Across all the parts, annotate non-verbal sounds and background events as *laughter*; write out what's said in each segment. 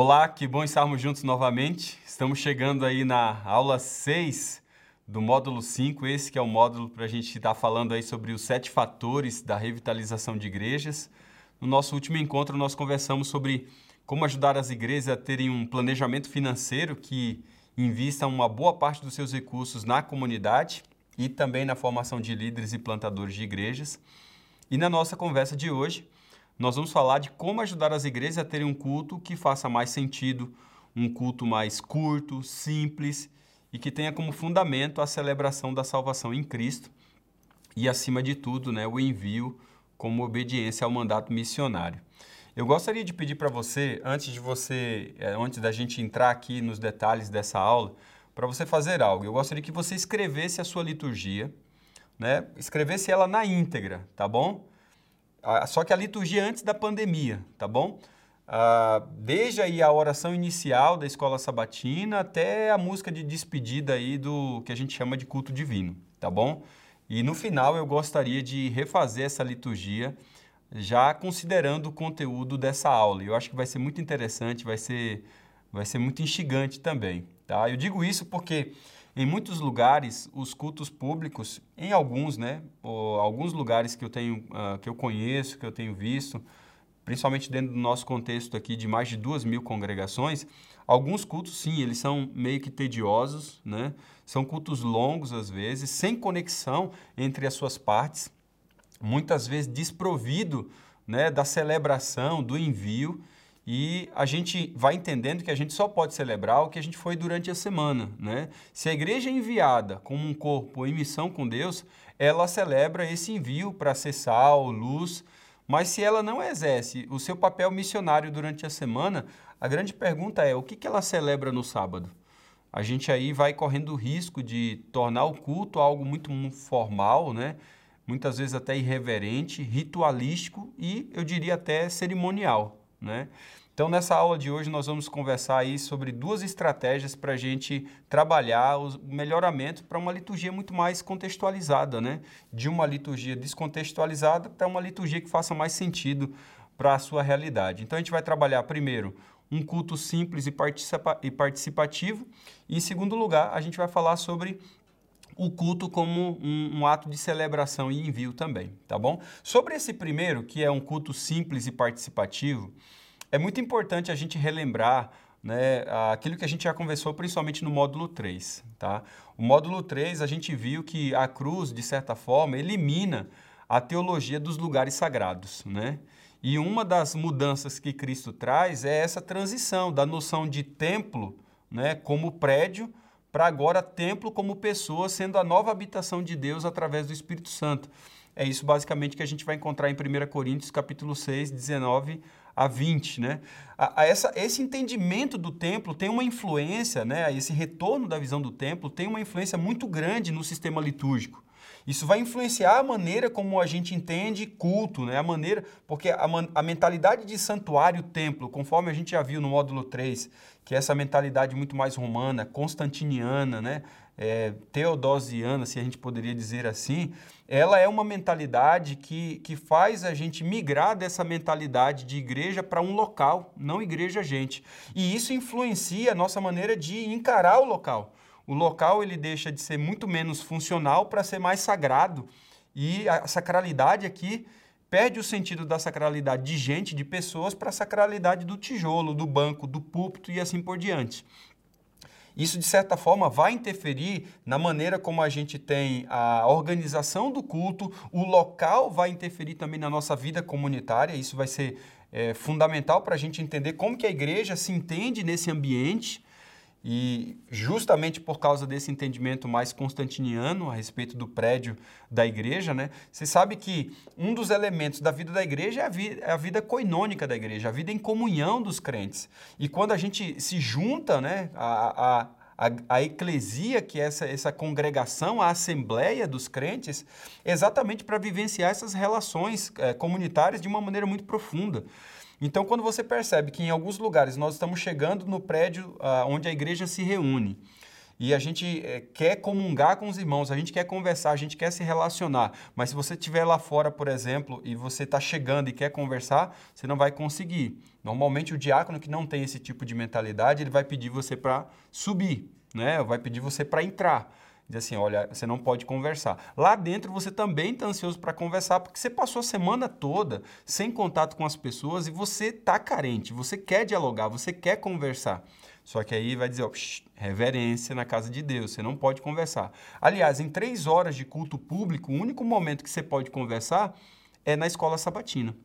Olá, que bom estarmos juntos novamente. Estamos chegando aí na aula 6 do módulo 5, esse que é o módulo para a gente estar falando aí sobre os sete fatores da revitalização de igrejas. No nosso último encontro, nós conversamos sobre como ajudar as igrejas a terem um planejamento financeiro que invista uma boa parte dos seus recursos na comunidade e também na formação de líderes e plantadores de igrejas. E na nossa conversa de hoje, nós vamos falar de como ajudar as igrejas a terem um culto que faça mais sentido, um culto mais curto, simples e que tenha como fundamento a celebração da salvação em Cristo e, acima de tudo, né, o envio como obediência ao mandato missionário. Eu gostaria de pedir para você, antes de você, eh, antes da gente entrar aqui nos detalhes dessa aula, para você fazer algo. Eu gostaria que você escrevesse a sua liturgia, né? Escrevesse ela na íntegra, tá bom? Só que a liturgia antes da pandemia, tá bom? Ah, desde aí a oração inicial da escola sabatina até a música de despedida aí do que a gente chama de culto divino, tá bom? E no final eu gostaria de refazer essa liturgia já considerando o conteúdo dessa aula. Eu acho que vai ser muito interessante, vai ser, vai ser muito instigante também, tá? Eu digo isso porque em muitos lugares, os cultos públicos, em alguns, né, alguns lugares que eu tenho, uh, que eu conheço, que eu tenho visto, principalmente dentro do nosso contexto aqui de mais de duas mil congregações, alguns cultos, sim, eles são meio que tediosos, né? São cultos longos às vezes, sem conexão entre as suas partes, muitas vezes desprovido, né, da celebração, do envio e a gente vai entendendo que a gente só pode celebrar o que a gente foi durante a semana, né? Se a igreja é enviada como um corpo em missão com Deus, ela celebra esse envio para ser sal, luz, mas se ela não exerce o seu papel missionário durante a semana, a grande pergunta é: o que, ela celebra no sábado? A gente aí vai correndo o risco de tornar o culto algo muito formal, né? muitas vezes até irreverente, ritualístico e eu diria até cerimonial. Né? Então, nessa aula de hoje, nós vamos conversar aí sobre duas estratégias para a gente trabalhar o melhoramento para uma liturgia muito mais contextualizada, né? De uma liturgia descontextualizada para uma liturgia que faça mais sentido para a sua realidade. Então, a gente vai trabalhar primeiro um culto simples e, e participativo, e em segundo lugar, a gente vai falar sobre o culto como um, um, ato de celebração e envio também, tá bom? Sobre esse primeiro, que é um culto simples e participativo, é muito importante a gente relembrar né, aquilo que a gente já conversou principalmente no módulo 3. Tá? O módulo 3, a gente viu que a cruz, de certa forma, elimina a teologia dos lugares sagrados. Né? E uma das mudanças que Cristo traz é essa transição da noção de templo né, como prédio para agora templo como pessoa, sendo a nova habitação de Deus através do Espírito Santo. É isso basicamente que a gente vai encontrar em 1 Coríntios capítulo 6, 19 a 20, né? A, a essa, esse entendimento do templo tem uma influência, né? Esse retorno da visão do templo tem uma influência muito grande no sistema litúrgico. Isso vai influenciar a maneira como a gente entende culto, né? A maneira, porque a, a mentalidade de santuário templo, conforme a gente já viu no módulo 3, que é essa mentalidade muito mais romana, constantiniana, né? É, teodosiana, se a gente poderia dizer assim, ela é uma mentalidade que, que faz a gente migrar dessa mentalidade de igreja para um local, não igreja gente. E isso influencia a nossa maneira de encarar o local o local ele deixa de ser muito menos funcional para ser mais sagrado. E a sacralidade aqui perde o sentido da sacralidade de gente, de pessoas, para a sacralidade do tijolo, do banco, do púlpito e assim por diante. Isso, de certa forma, vai interferir na maneira como a gente tem a organização do culto, o local vai interferir também na nossa vida comunitária, isso vai ser é, fundamental para a gente entender como que a igreja se entende nesse ambiente e justamente por causa desse entendimento mais constantiniano a respeito do prédio da igreja, né, você sabe que um dos elementos da vida da igreja é a, vida, é a vida coinônica da igreja, a vida em comunhão dos crentes. E quando a gente se junta, né, a, a a, a, eclesia, que é essa, essa congregação, a assembleia dos crentes, exatamente para vivenciar essas relações é, comunitárias de uma maneira muito profunda. Então, quando você percebe que em alguns lugares nós estamos chegando no prédio uh, onde a igreja se reúne, e a gente é, quer comungar com os irmãos, a gente quer conversar, a gente quer se relacionar. Mas se você estiver lá fora, por exemplo, e você está chegando e quer conversar, você não vai conseguir. Normalmente o diácono que não tem esse tipo de mentalidade, ele vai pedir você para subir, né? Vai pedir você para entrar. Diz assim, olha, você não pode conversar. Lá dentro você também está ansioso para conversar, porque você passou a semana toda sem contato com as pessoas e você está carente, você quer dialogar, você quer conversar. Só que aí vai dizer, ó, psh, reverência na casa de Deus, você não pode conversar. Aliás, em três horas de culto público, o único momento que você pode conversar é na escola sabatina.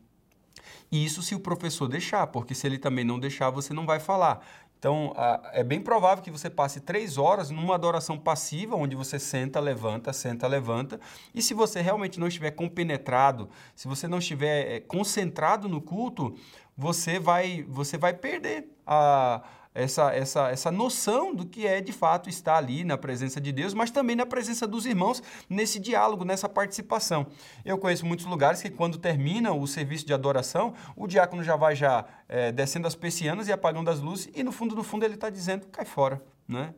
Isso se o professor deixar, porque se ele também não deixar, você não vai falar. Então, é bem provável que você passe três horas numa adoração passiva, onde você senta, levanta, senta, levanta. E se você realmente não estiver compenetrado, se você não estiver é, concentrado no culto, você vai, você vai perder a essa, essa, essa noção do que é de fato estar ali na presença de Deus, mas também na presença dos irmãos, nesse diálogo, nessa participação. Eu conheço muitos lugares que quando termina o serviço de adoração, o diácono já vai já é, descendo as persianas e apagando as luzes, e no fundo, no fundo, ele está dizendo, cai fora, né?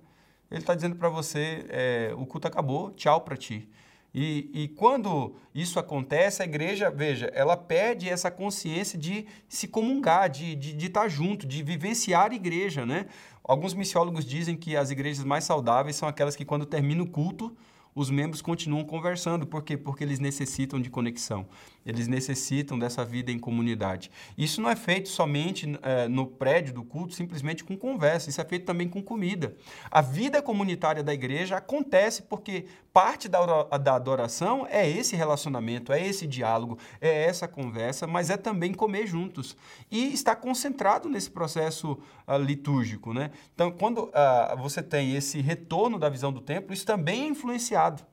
Ele está dizendo para você, é, o culto acabou, tchau para ti. E, e, quando isso acontece, a igreja, veja, ela perde essa consciência de se comungar, de, de, de estar junto, de vivenciar a igreja, né? Alguns missiólogos dizem que as igrejas mais saudáveis são aquelas que, quando termina o culto, os membros continuam conversando. Por quê? Porque eles necessitam de conexão, eles necessitam dessa vida em comunidade. Isso não é feito somente é, no prédio do culto, simplesmente com conversa, isso é feito também com comida. A vida comunitária da igreja acontece porque parte da, da adoração é esse relacionamento, é esse diálogo, é essa conversa, mas é também comer juntos. E está concentrado nesse processo uh, litúrgico. Né? Então, quando uh, você tem esse retorno da visão do templo, isso também é influenciado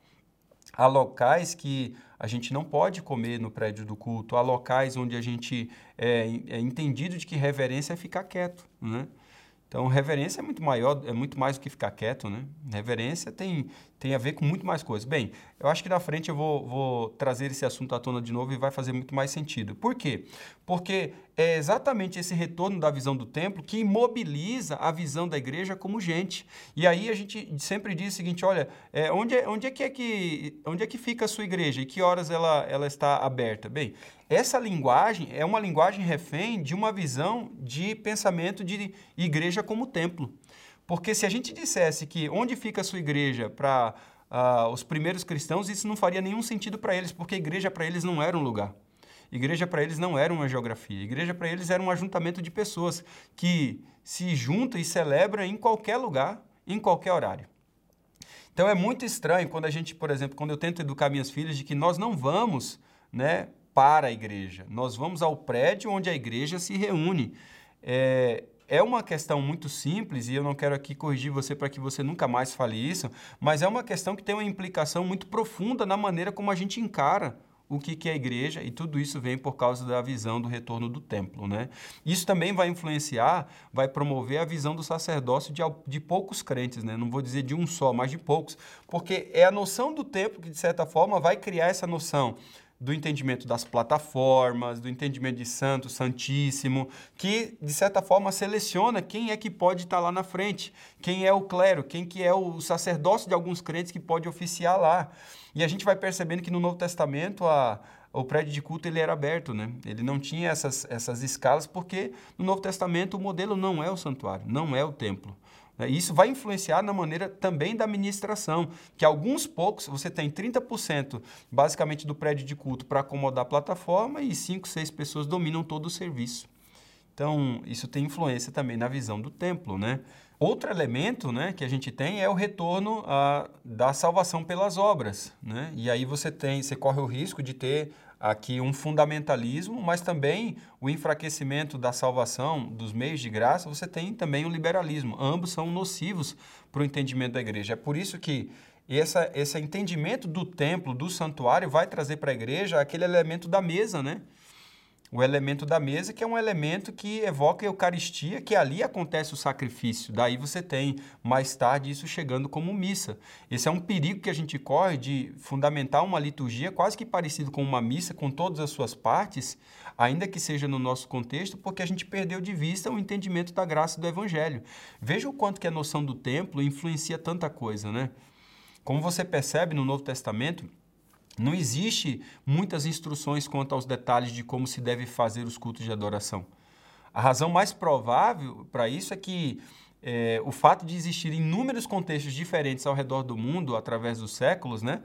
Há locais que a gente não pode comer no prédio do culto, há locais onde a gente é, é entendido de que reverência é ficar quieto, né? Então, reverência é muito maior, é muito mais do que ficar quieto, né? Reverência tem, tem a ver com muito mais coisas. Bem, eu acho que na frente eu vou, vou trazer esse assunto à tona de novo e vai fazer muito mais sentido. Por quê? Porque é exatamente esse retorno da visão do templo que imobiliza a visão da igreja como gente. E aí a gente sempre diz o seguinte: olha, é, onde, é, onde, é que é que, onde é que fica a sua igreja e que horas ela, ela está aberta? Bem, essa linguagem é uma linguagem refém de uma visão de pensamento de igreja como templo. Porque se a gente dissesse que onde fica a sua igreja para uh, ah, os primeiros cristãos, isso não faria nenhum sentido para eles, porque a igreja para eles não era um lugar. Igreja para eles não era uma geografia. Igreja para eles era um ajuntamento de pessoas que se juntam e celebram em qualquer lugar, em qualquer horário. Então é muito estranho quando a gente, por exemplo, quando eu tento educar minhas filhas de que nós não vamos, né, para a igreja. Nós vamos ao prédio onde a igreja se reúne. É, é uma questão muito simples e eu não quero aqui corrigir você para que você nunca mais fale isso, mas é uma questão que tem uma implicação muito profunda na maneira como a gente encara o que, é a igreja, e tudo isso vem por causa da visão do retorno do templo. Né? Isso também vai influenciar, vai promover a visão do sacerdócio de, de poucos crentes, né? não vou dizer de um só, mas de poucos, porque é a noção do templo que, de certa forma, vai criar essa noção do entendimento das plataformas, do entendimento de santo, santíssimo, que de certa forma seleciona quem é que pode estar lá na frente, quem é o clero, quem que é o sacerdócio de alguns crentes que pode oficiar lá. E a gente vai percebendo que no Novo Testamento a, o prédio de culto ele era aberto, né? Ele não tinha essas, essas escalas porque no Novo Testamento o modelo não é o santuário, não é o templo. Né? Isso vai influenciar na maneira também da administração, que alguns poucos, você tem 30% basicamente do prédio de culto para acomodar a plataforma e 5, 6 pessoas dominam todo o serviço. Então, isso tem influência também na visão do templo, né? Outro elemento né, que a gente tem é o retorno a, da salvação pelas obras. Né? E aí você tem, você corre o risco de ter aqui um fundamentalismo, mas também o enfraquecimento da salvação, dos meios de graça, você tem também o liberalismo. Ambos são nocivos para o entendimento da igreja. É por isso que essa, esse entendimento do templo, do santuário, vai trazer para a igreja aquele elemento da mesa, né? O elemento da mesa, que é um elemento que evoca a Eucaristia, que ali acontece o sacrifício. Daí você tem, mais tarde, isso chegando como missa. Esse é um perigo que a gente corre de fundamentar uma liturgia quase que parecido com uma missa, com todas as suas partes, ainda que seja no nosso contexto, porque a gente perdeu de vista o entendimento da graça do Evangelho. Veja o quanto que a noção do templo influencia tanta coisa, né? Como você percebe no Novo Testamento, não existe muitas instruções quanto aos detalhes de como se deve fazer os cultos de adoração. A razão mais provável para isso é que é, o fato de existir inúmeros contextos diferentes ao redor do mundo através dos séculos, né?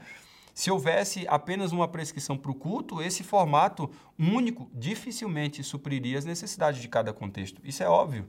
Se houvesse apenas uma prescrição para o culto, esse formato único dificilmente supriria as necessidades de cada contexto. Isso é óbvio.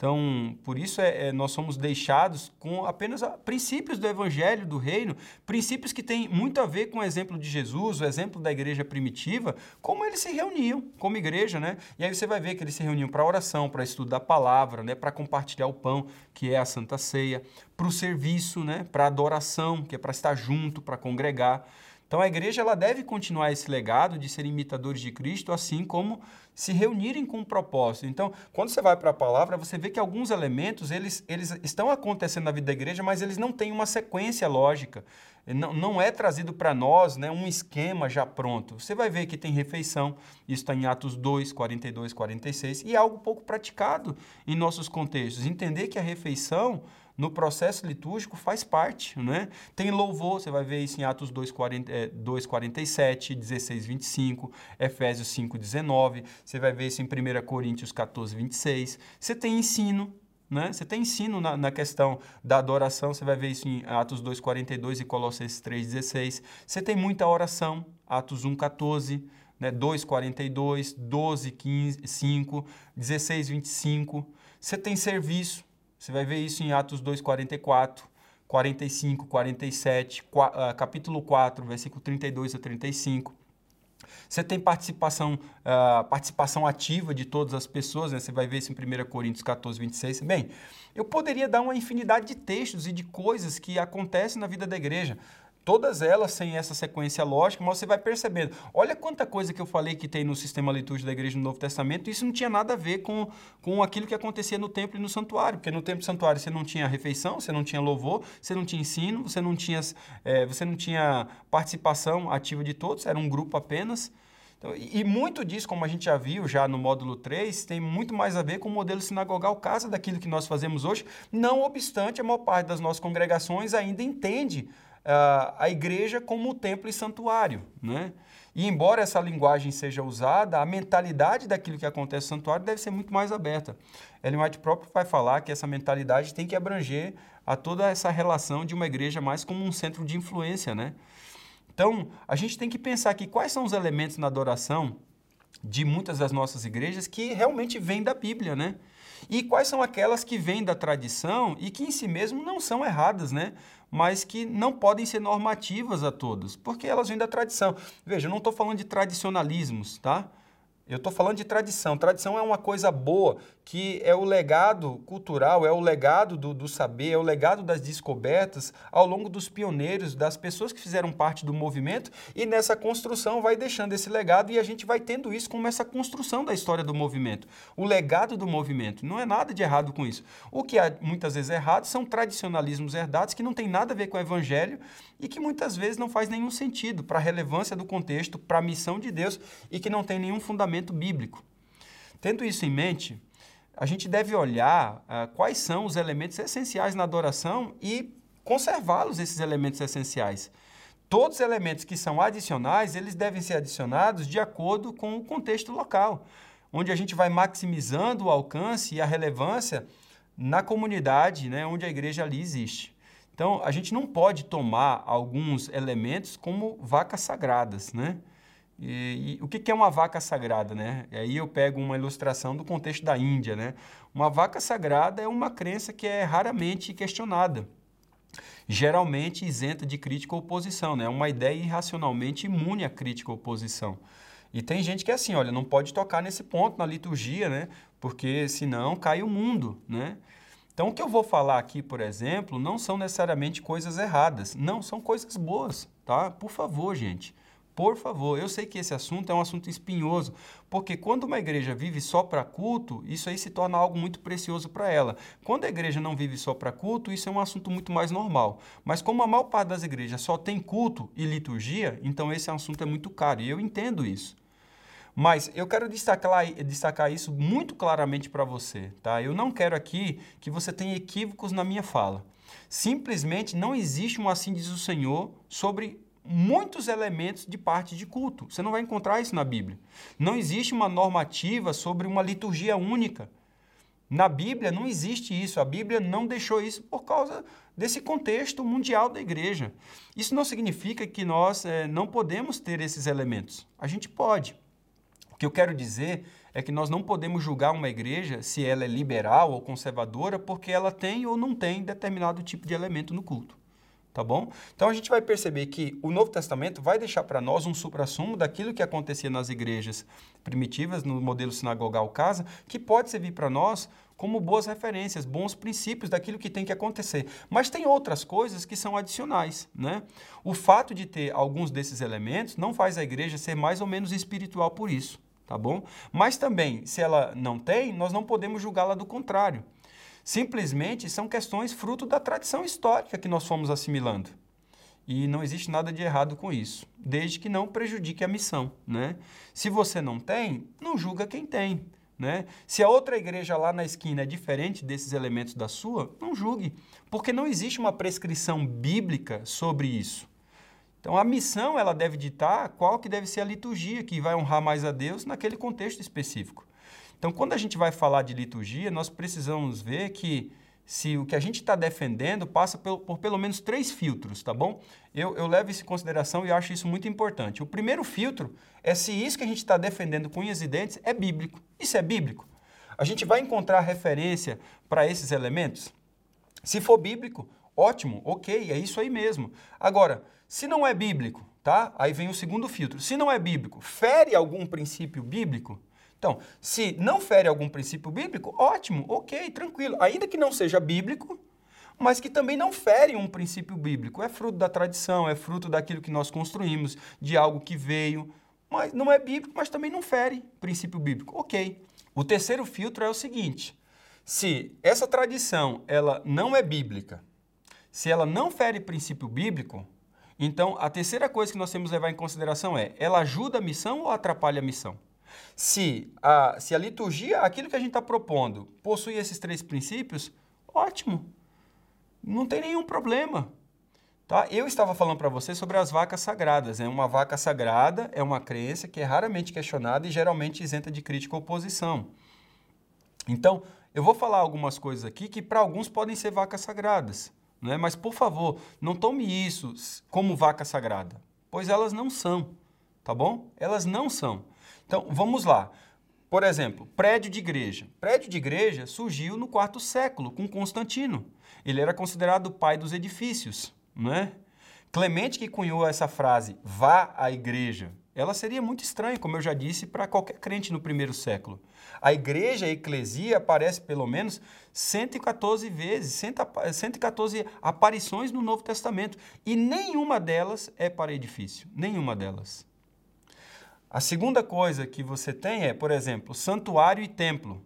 Então, por isso é, é, nós somos deixados com apenas princípios do Evangelho, do Reino, princípios que têm muito a ver com o exemplo de Jesus, o exemplo da igreja primitiva, como eles se reuniam como igreja, né? E aí você vai ver que eles se reuniam para oração, para estudo da palavra, né? para compartilhar o pão, que é a Santa Ceia, para o serviço, né? para adoração, que é para estar junto, para congregar. Então a igreja ela deve continuar esse legado de ser imitadores de Cristo, assim como se reunirem com um propósito. Então, quando você vai para a palavra, você vê que alguns elementos eles, eles estão acontecendo na vida da igreja, mas eles não têm uma sequência lógica. Não, não é trazido para nós né, um esquema já pronto. Você vai ver que tem refeição, isso está em Atos 2, 42, 46, e é algo pouco praticado em nossos contextos. Entender que a refeição no processo litúrgico faz parte, né? Tem louvor, você vai ver isso em Atos 2:47, 16:25, Efésios 5:19, você vai ver isso em 1 Coríntios 14:26. Você tem ensino, né? Você tem ensino na, na, questão da adoração, você vai ver isso em Atos 2:42 e Colossenses 3:16. Você tem muita oração, Atos 1:14, né? 2:42, 12:15, 5, 16:25. Você tem serviço, você vai ver isso em Atos 2, 44, 45, 47, capítulo 4, versículo 32 a 35. Você tem participação, uh, participação ativa de todas as pessoas, né? você vai ver isso em 1 Coríntios 14, 26. Bem, eu poderia dar uma infinidade de textos e de coisas que acontecem na vida da igreja todas elas sem essa sequência lógica, mas você vai percebendo. Olha quanta coisa que eu falei que tem no sistema litúrgico da igreja no Novo Testamento, isso não tinha nada a ver com, com aquilo que acontecia no templo e no santuário, porque no templo e santuário você não tinha refeição, você não tinha louvor, você não tinha ensino, você não tinha, é, você não tinha participação ativa de todos, era um grupo apenas. Então, e muito disso, como a gente já viu já no módulo 3, tem muito mais a ver com o modelo sinagogal casa daquilo que nós fazemos hoje, não obstante a maior parte das nossas congregações ainda entende a igreja como templo e santuário. Né? E embora essa linguagem seja usada, a mentalidade daquilo que acontece no santuário deve ser muito mais aberta. Ellen White próprio vai falar que essa mentalidade tem que abranger a toda essa relação de uma igreja mais como um centro de influência. Né? Então, a gente tem que pensar aqui quais são os elementos na adoração de muitas das nossas igrejas que realmente vêm da Bíblia, né? E quais são aquelas que vêm da tradição e que em si mesmo não são erradas, né? mas que não podem ser normativas a todos, porque elas vêm da tradição. Veja, eu não estou falando de tradicionalismos, tá? Eu estou falando de tradição. Tradição é uma coisa boa, que é o legado cultural, é o legado do, do, saber, é o legado das descobertas ao longo dos pioneiros, das pessoas que fizeram parte do movimento, e nessa construção vai deixando esse legado e a gente vai tendo isso como essa construção da história do movimento. O legado do movimento. Não é nada de errado com isso. O que é muitas vezes errado são tradicionalismos herdados que não tem nada a ver com o evangelho e que muitas vezes não faz nenhum sentido para a relevância do contexto, para a missão de Deus e que não tem nenhum fundamento bíblico. Tendo isso em mente, a gente deve olhar uh, quais são os elementos essenciais na adoração e conservá-los, esses elementos essenciais. Todos os elementos que são adicionais, eles devem ser adicionados de acordo com o contexto local, onde a gente vai maximizando o alcance e a relevância na comunidade né, onde a igreja ali existe. Então, a gente não pode tomar alguns elementos como vacas sagradas, né? E, e, o que, que é uma vaca sagrada, né? E aí eu pego uma ilustração do contexto da Índia, né? Uma vaca sagrada é uma crença que é raramente questionada, geralmente isenta de crítica ou oposição, né? É uma ideia irracionalmente imune à crítica ou oposição. E tem gente que é assim, olha, não pode tocar nesse ponto na liturgia, né? Porque senão cai o mundo, né? Então, o que eu vou falar aqui, por exemplo, não são necessariamente coisas erradas. Não, são coisas boas, tá? Por favor, gente. Por favor, eu sei que esse assunto é um assunto espinhoso, porque quando uma igreja vive só para culto, isso aí se torna algo muito precioso para ela. Quando a igreja não vive só para culto, isso é um assunto muito mais normal. Mas como a maior parte das igrejas só tem culto e liturgia, então esse assunto é muito caro, e eu entendo isso. Mas eu quero destacar, destacar isso muito claramente para você, tá? Eu não quero aqui que você tenha equívocos na minha fala. Simplesmente não existe um assim diz o Senhor sobre muitos elementos de parte de culto. Você não vai encontrar isso na Bíblia. Não existe uma normativa sobre uma liturgia única. Na Bíblia não existe isso. A Bíblia não deixou isso por causa desse contexto mundial da igreja. Isso não significa que nós é, não podemos ter esses elementos. A gente pode. Que eu quero dizer é que nós não podemos julgar uma igreja se ela é liberal ou conservadora porque ela tem ou não tem determinado tipo de elemento no culto tá bom? Então a gente vai perceber que o Novo Testamento vai deixar para nós um suprassumo daquilo que acontecia nas igrejas primitivas, no modelo sinagogal casa, que pode servir para nós como boas referências, bons princípios daquilo que tem que acontecer. Mas tem outras coisas que são adicionais, né? O fato de ter alguns desses elementos não faz a igreja ser mais ou menos espiritual por isso, tá bom? Mas também, se ela não tem, nós não podemos julgá-la do contrário. Simplesmente são questões fruto da tradição histórica que nós fomos assimilando. E não existe nada de errado com isso, desde que não prejudique a missão. Né? Se você não tem, não julga quem tem. Né? Se a outra igreja lá na esquina é diferente desses elementos da sua, não julgue, porque não existe uma prescrição bíblica sobre isso. Então a missão ela deve ditar qual que deve ser a liturgia que vai honrar mais a Deus naquele contexto específico. Então, quando a gente vai falar de liturgia, nós precisamos ver que se o que a gente está defendendo passa por, por, pelo menos três filtros, tá bom? Eu, eu levo isso em consideração e acho isso muito importante. O primeiro filtro é se isso que a gente está defendendo com unhas e dentes é bíblico. Isso é bíblico? A gente vai encontrar referência para esses elementos? Se for bíblico, ótimo, ok, é isso aí mesmo. Agora, se não é bíblico, tá? Aí vem o segundo filtro. Se não é bíblico, fere algum princípio bíblico? Então, se não fere algum princípio bíblico, ótimo, ok, tranquilo. Ainda que não seja bíblico, mas que também não fere um princípio bíblico. É fruto da tradição, é fruto daquilo que nós construímos, de algo que veio, mas não é bíblico, mas também não fere princípio bíblico. Ok. O terceiro filtro é o seguinte: se essa tradição ela não é bíblica, se ela não fere princípio bíblico, então a terceira coisa que nós temos que levar em consideração é: ela ajuda a missão ou atrapalha a missão? Se a, se a liturgia, aquilo que a gente está propondo, possui esses três princípios, ótimo. Não tem nenhum problema. Tá? Eu estava falando para você sobre as vacas sagradas. Né? Uma vaca sagrada é uma crença que é raramente questionada e geralmente isenta de crítica ou oposição. Então, eu vou falar algumas coisas aqui que para alguns podem ser vacas sagradas. Né? Mas, por favor, não tome isso como vaca sagrada, pois elas não são. Tá bom? Elas não são. Então, vamos lá. Por exemplo, prédio de igreja. Prédio de igreja surgiu no quarto século, com Constantino. Ele era considerado o pai dos edifícios, né? Clemente que cunhou essa frase, vá à igreja, ela seria muito estranha, como eu já disse, para qualquer crente no primeiro século. A igreja, a eclesia, aparece pelo menos 114 vezes, 114 aparições no Novo Testamento, e nenhuma delas é para edifício, nenhuma delas. A segunda coisa que você tem é, por exemplo, santuário e templo.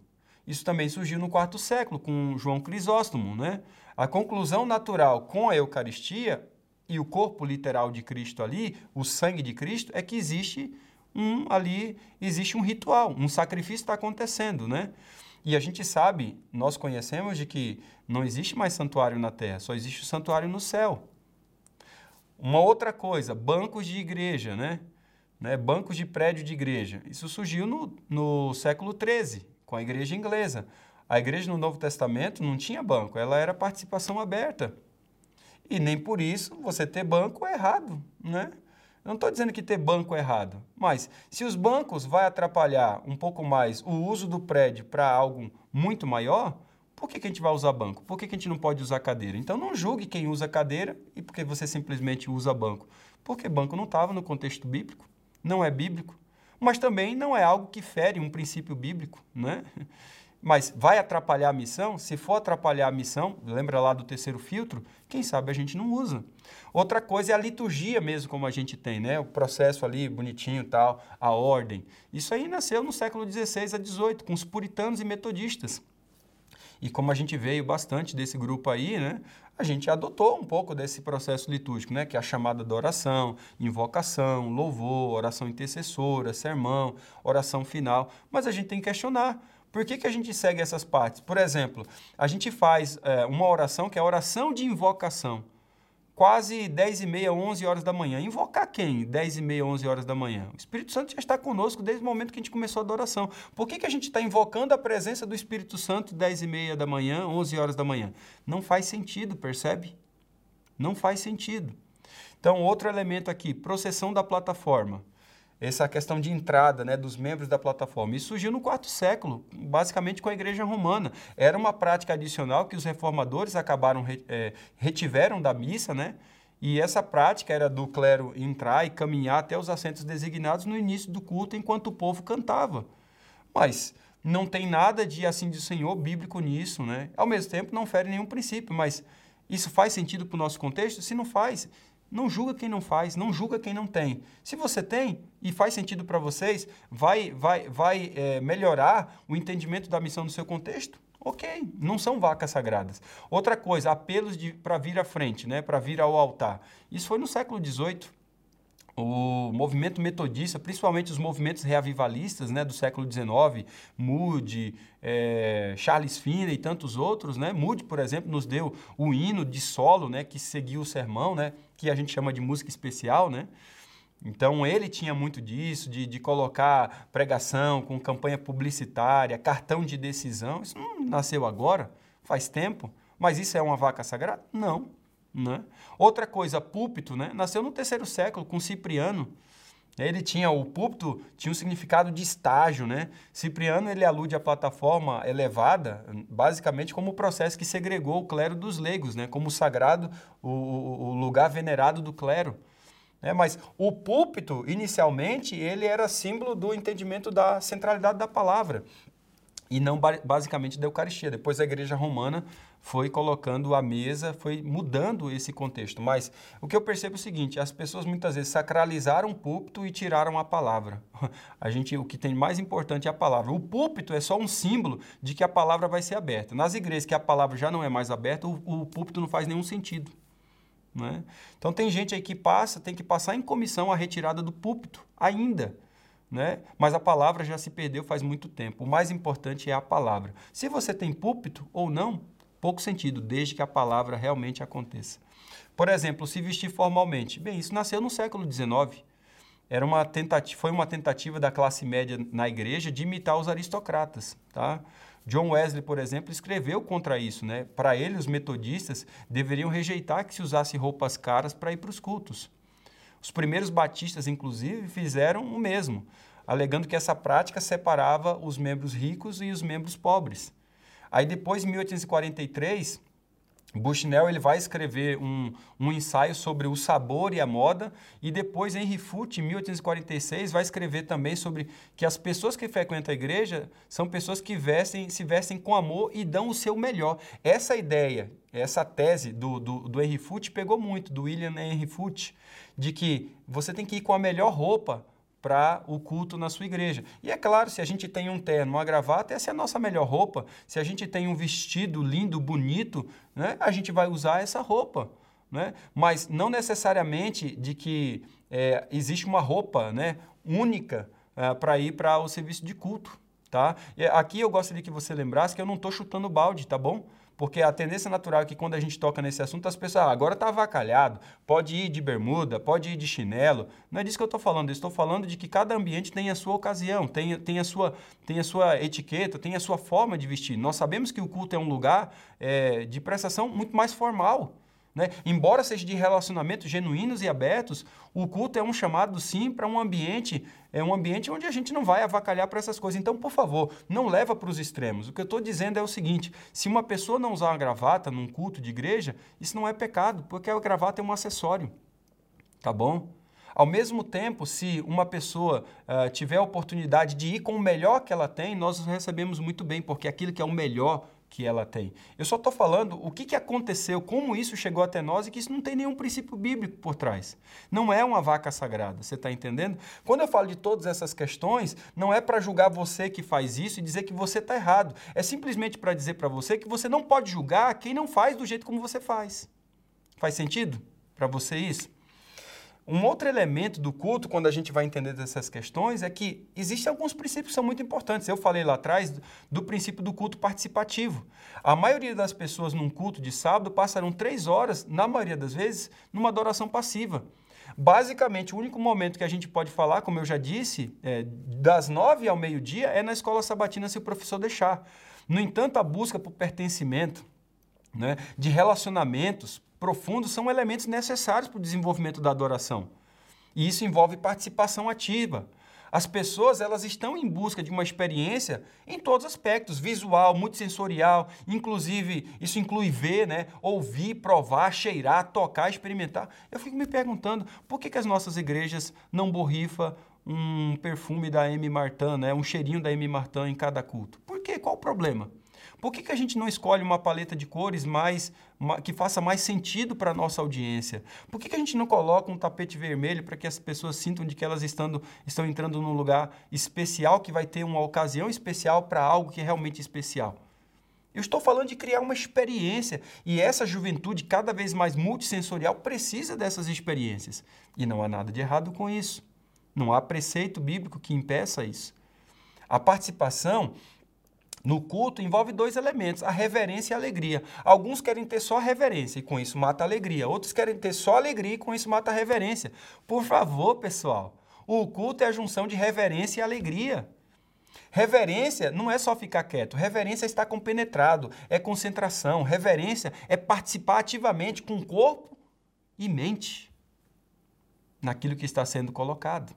Isso também surgiu no quarto século com João Crisóstomo, né? A conclusão natural com a Eucaristia e o corpo literal de Cristo ali, o sangue de Cristo, é que existe um ali, existe um ritual, um sacrifício está acontecendo, né? E a gente sabe, nós conhecemos de que não existe mais santuário na terra, só existe o santuário no céu. Uma outra coisa, bancos de igreja, né? né, bancos de prédio de igreja. Isso surgiu no, no século XIII, com a igreja inglesa. A igreja no Novo Testamento não tinha banco, ela era participação aberta. E nem por isso você ter banco é errado, né? Eu não estou dizendo que ter banco é errado, mas se os bancos vai atrapalhar um pouco mais o uso do prédio para algo muito maior, por que, que a gente vai usar banco? Por que, que a gente não pode usar cadeira? Então não julgue quem usa cadeira e porque você simplesmente usa banco. Porque banco não estava no contexto bíblico não é bíblico, mas também não é algo que fere um princípio bíblico, né? Mas vai atrapalhar a missão? Se for atrapalhar a missão, lembra lá do terceiro filtro? Quem sabe a gente não usa. Outra coisa é a liturgia mesmo, como a gente tem, né? O processo ali bonitinho tal, a ordem. Isso aí nasceu no século XVI a XVIII, com os puritanos e metodistas. E como a gente veio bastante desse grupo aí, né? A gente adotou um pouco desse processo litúrgico, né? Que é a chamada de oração, invocação, louvor, oração intercessora, sermão, oração final. Mas a gente tem que questionar por que, que a gente segue essas partes? Por exemplo, a gente faz é, uma oração que é a oração de invocação. Quase 10 e meia, 11 horas da manhã. Invocar quem? 10 e meia, 11 horas da manhã. O Espírito Santo já está conosco desde o momento que a gente começou a adoração. Por que, que a gente está invocando a presença do Espírito Santo 10 e meia da manhã, 11 horas da manhã? Não faz sentido, percebe? Não faz sentido. Então, outro elemento aqui, processão da plataforma essa questão de entrada né, dos membros da plataforma. Isso surgiu no quarto século, basicamente com a Igreja Romana. Era uma prática adicional que os reformadores acabaram é, retiveram da missa, né? E essa prática era do clero entrar e caminhar até os assentos designados no início do culto enquanto o povo cantava. Mas não tem nada de assim de Senhor bíblico nisso, né? Ao mesmo tempo não fere nenhum princípio, mas isso faz sentido para o nosso contexto? Se não faz, não julga quem não faz, não julga quem não tem. Se você tem e faz sentido para vocês, vai, vai, vai é, melhorar o entendimento da missão no seu contexto? Ok, não são vacas sagradas. Outra coisa, apelos para vir à frente, né, para vir ao altar. Isso foi no século XVIII o movimento metodista, principalmente os movimentos reavivalistas né, do século XIX, Moody, é, Charles Finney e tantos outros, né? Moody, por exemplo, nos deu o hino de solo, né, que seguiu o sermão, né, que a gente chama de música especial, né? Então ele tinha muito disso, de, de colocar pregação com campanha publicitária, cartão de decisão. Isso não nasceu agora, faz tempo. Mas isso é uma vaca sagrada? Não. Né? Outra coisa, púlpito, né? nasceu no terceiro século com Cipriano. Ele tinha o púlpito tinha um significado de estágio, né? Cipriano ele alude à plataforma elevada, basicamente como o processo que segregou o clero dos leigos, né? Como o sagrado, o, o lugar venerado do clero. É, mas o púlpito, inicialmente, ele era símbolo do entendimento da centralidade da palavra e não basicamente da Eucaristia. Depois a Igreja Romana foi colocando a mesa, foi mudando esse contexto. Mas o que eu percebo é o seguinte: as pessoas muitas vezes sacralizaram o púlpito e tiraram a palavra. *laughs* A gente, o que tem mais importante é a palavra. O púlpito é só um símbolo de que a palavra vai ser aberta. Nas igrejas que a palavra já não é mais aberta, o, o púlpito não faz nenhum sentido. Né? Então tem gente aí que passa, tem que passar em comissão a retirada do púlpito ainda né? Mas a palavra já se perdeu faz muito tempo. O mais importante é a palavra. Se você tem púlpito ou não, pouco sentido, desde que a palavra realmente aconteça. Por exemplo, se vestir formalmente. Bem, isso nasceu no século XIX. Era uma tentativa, foi uma tentativa da classe média na igreja de imitar os aristocratas. Tá? John Wesley, por exemplo, escreveu contra isso. Né? Para ele, os metodistas deveriam rejeitar que se usasse roupas caras para ir para os cultos. Os primeiros batistas, inclusive, fizeram o mesmo, alegando que essa prática separava os membros ricos e os membros pobres. Aí depois, em 1843, Bushnell ele vai escrever um, um ensaio sobre o sabor e a moda, e depois Henry Foote, em 1846, vai escrever também sobre que as pessoas que frequentam a igreja são pessoas que vestem, se vestem com amor e dão o seu melhor. Essa ideia, essa tese do, do, do Henry Foote pegou muito, do William Henry Foote, de que você tem que ir com a melhor roupa para o culto na sua igreja. E é claro, se a gente tem um terno, uma gravata, essa é a nossa melhor roupa. Se a gente tem um vestido lindo, bonito, né, a gente vai usar essa roupa. Né? Mas não necessariamente de que é, existe uma roupa né, única é, para ir para o serviço de culto. Tá? E aqui eu gostaria que você lembrasse que eu não estou chutando balde, tá bom? Porque a tendência natural é que quando a gente toca nesse assunto, as pessoas, ah, agora está avacalhado, pode ir de bermuda, pode ir de chinelo. Não é disso que eu estou falando, eu estou falando de que cada ambiente tem a sua ocasião, tem, tem, a, sua, tem a sua etiqueta, tem a sua forma de vestir. Nós sabemos que o culto é um lugar é, de prestação muito mais formal. Né? Embora seja de relacionamentos genuínos e abertos, o culto é um chamado sim para um ambiente, é um ambiente onde a gente não vai avacalhar para essas coisas. Então, por favor, não leva para os extremos. O que eu estou dizendo é o seguinte: se uma pessoa não usar uma gravata num culto de igreja, isso não é pecado, porque a gravata é um acessório. Tá bom? Ao mesmo tempo, se uma pessoa uh, tiver a oportunidade de ir com o melhor que ela tem, nós recebemos muito bem, porque aquilo que é o melhor que ela tem. Eu só estou falando o que, que aconteceu, como isso chegou até nós e que isso não tem nenhum princípio bíblico por trás. Não é uma vaca sagrada, você está entendendo? Quando eu falo de todas essas questões, não é para julgar você que faz isso e dizer que você está errado. É simplesmente para dizer para você que você não pode julgar quem não faz do jeito como você faz. Faz sentido para você isso? Um outro elemento do culto, quando a gente vai entender dessas questões, é que existem alguns princípios que são muito importantes. Eu falei lá atrás do, do princípio do culto participativo. A maioria das pessoas num culto de sábado passarão três horas, na maioria das vezes, numa adoração passiva. Basicamente, o único momento que a gente pode falar, como eu já disse, é, das nove ao meio-dia, é na escola sabatina se o professor deixar. No entanto, a busca por pertencimento, né, de relacionamentos, profundos são elementos necessários para o desenvolvimento da adoração. E isso envolve participação ativa. As pessoas elas estão em busca de uma experiência em todos os aspectos, visual, multissensorial, inclusive isso inclui ver, né, ouvir, provar, cheirar, tocar, experimentar. Eu fico me perguntando por que, que as nossas igrejas não borrifam um perfume da M. Martin, né, um cheirinho da M. Martin em cada culto? Por quê? Qual o problema? Por que, que a gente não escolhe uma paleta de cores mais que faça mais sentido para a nossa audiência? Por que, que a gente não coloca um tapete vermelho para que as pessoas sintam de que elas estão, estão entrando num lugar especial, que vai ter uma ocasião especial para algo que é realmente especial? Eu estou falando de criar uma experiência e essa juventude cada vez mais multissensorial precisa dessas experiências. E não há nada de errado com isso. Não há preceito bíblico que impeça isso. A participação no culto envolve dois elementos, a reverência e a alegria. Alguns querem ter só reverência e com isso mata a alegria. Outros querem ter só alegria e com isso mata a reverência. Por favor, pessoal, o culto é a junção de reverência e alegria. Reverência não é só ficar quieto, reverência é estar compenetrado, é concentração, reverência é participar ativamente com corpo e mente naquilo que está sendo colocado.